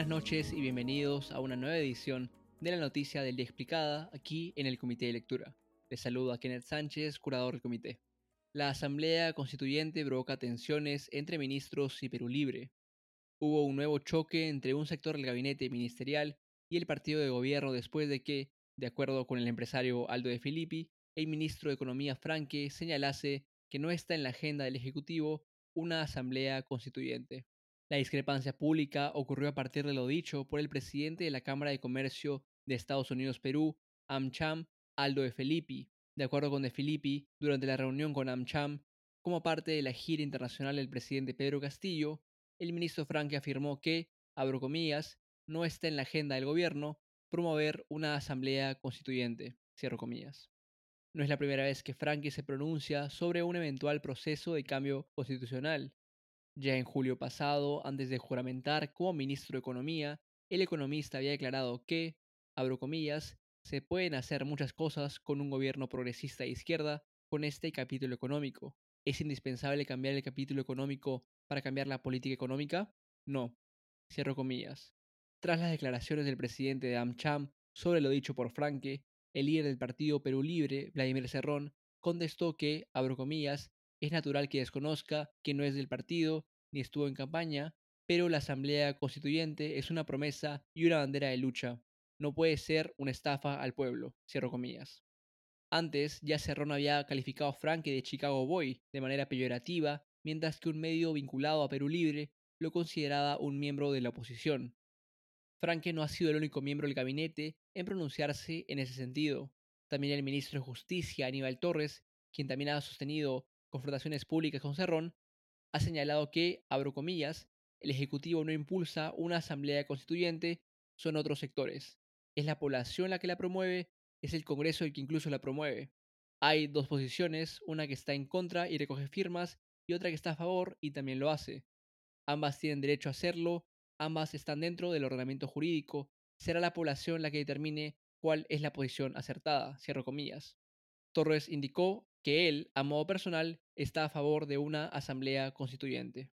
Buenas noches y bienvenidos a una nueva edición de la noticia del día explicada aquí en el Comité de Lectura. Les saludo a Kenneth Sánchez, curador del comité. La Asamblea Constituyente provoca tensiones entre ministros y Perú Libre. Hubo un nuevo choque entre un sector del gabinete ministerial y el partido de gobierno después de que, de acuerdo con el empresario Aldo de Filippi, el ministro de Economía Franque señalase que no está en la agenda del Ejecutivo una Asamblea Constituyente. La discrepancia pública ocurrió a partir de lo dicho por el presidente de la Cámara de Comercio de Estados Unidos-Perú, AmCham, Aldo de Filippi. De acuerdo con De Filippi, durante la reunión con AmCham, como parte de la gira internacional del presidente Pedro Castillo, el ministro Franque afirmó que, abro comillas, no está en la agenda del gobierno promover una asamblea constituyente, cierro comillas. No es la primera vez que Franque se pronuncia sobre un eventual proceso de cambio constitucional. Ya en julio pasado, antes de juramentar como ministro de Economía, el economista había declarado que, abro se pueden hacer muchas cosas con un gobierno progresista de izquierda con este capítulo económico. ¿Es indispensable cambiar el capítulo económico para cambiar la política económica? No. Cierro comillas. Tras las declaraciones del presidente de AmCham sobre lo dicho por Franque, el líder del partido Perú Libre, Vladimir Cerrón, contestó que, abro es natural que desconozca que no es del partido ni estuvo en campaña, pero la Asamblea Constituyente es una promesa y una bandera de lucha. No puede ser una estafa al pueblo. Cierro comillas. Antes, ya Cerrón había calificado a Franke de Chicago Boy de manera peyorativa, mientras que un medio vinculado a Perú Libre lo consideraba un miembro de la oposición. Franke no ha sido el único miembro del gabinete en pronunciarse en ese sentido. También el ministro de Justicia, Aníbal Torres, quien también ha sostenido confrontaciones públicas con Cerrón, ha señalado que, abro comillas, el Ejecutivo no impulsa una asamblea constituyente, son otros sectores. Es la población la que la promueve, es el Congreso el que incluso la promueve. Hay dos posiciones, una que está en contra y recoge firmas, y otra que está a favor y también lo hace. Ambas tienen derecho a hacerlo, ambas están dentro del ordenamiento jurídico, será la población la que determine cuál es la posición acertada, cierro comillas. Torres indicó que él, a modo personal, está a favor de una asamblea constituyente.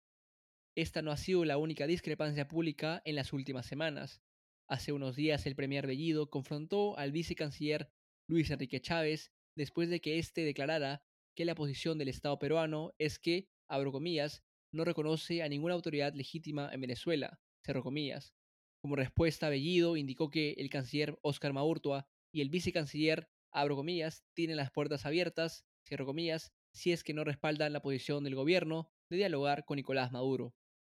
Esta no ha sido la única discrepancia pública en las últimas semanas. Hace unos días el premier Bellido confrontó al vicecanciller Luis Enrique Chávez después de que éste declarara que la posición del Estado peruano es que, abro comillas, no reconoce a ninguna autoridad legítima en Venezuela, cerro comillas. Como respuesta, Bellido indicó que el canciller Óscar Maurtua y el vicecanciller, abro comillas, tienen las puertas abiertas cierro comillas, si es que no respaldan la posición del gobierno de dialogar con Nicolás Maduro.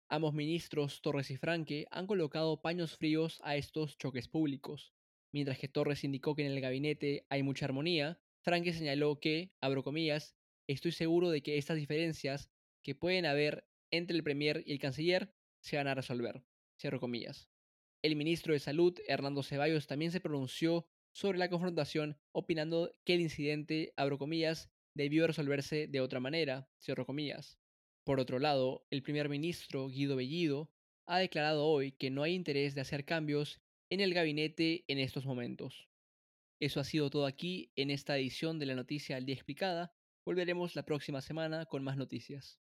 Ambos ministros, Torres y Franque, han colocado paños fríos a estos choques públicos. Mientras que Torres indicó que en el gabinete hay mucha armonía, Franque señaló que, abro comillas, estoy seguro de que estas diferencias que pueden haber entre el Premier y el Canciller se van a resolver. Cierro comillas. El ministro de Salud, Hernando Ceballos, también se pronunció sobre la confrontación, opinando que el incidente, abro debió resolverse de otra manera, cierro comillas. Por otro lado, el primer ministro Guido Bellido ha declarado hoy que no hay interés de hacer cambios en el gabinete en estos momentos. Eso ha sido todo aquí en esta edición de la noticia al día explicada. Volveremos la próxima semana con más noticias.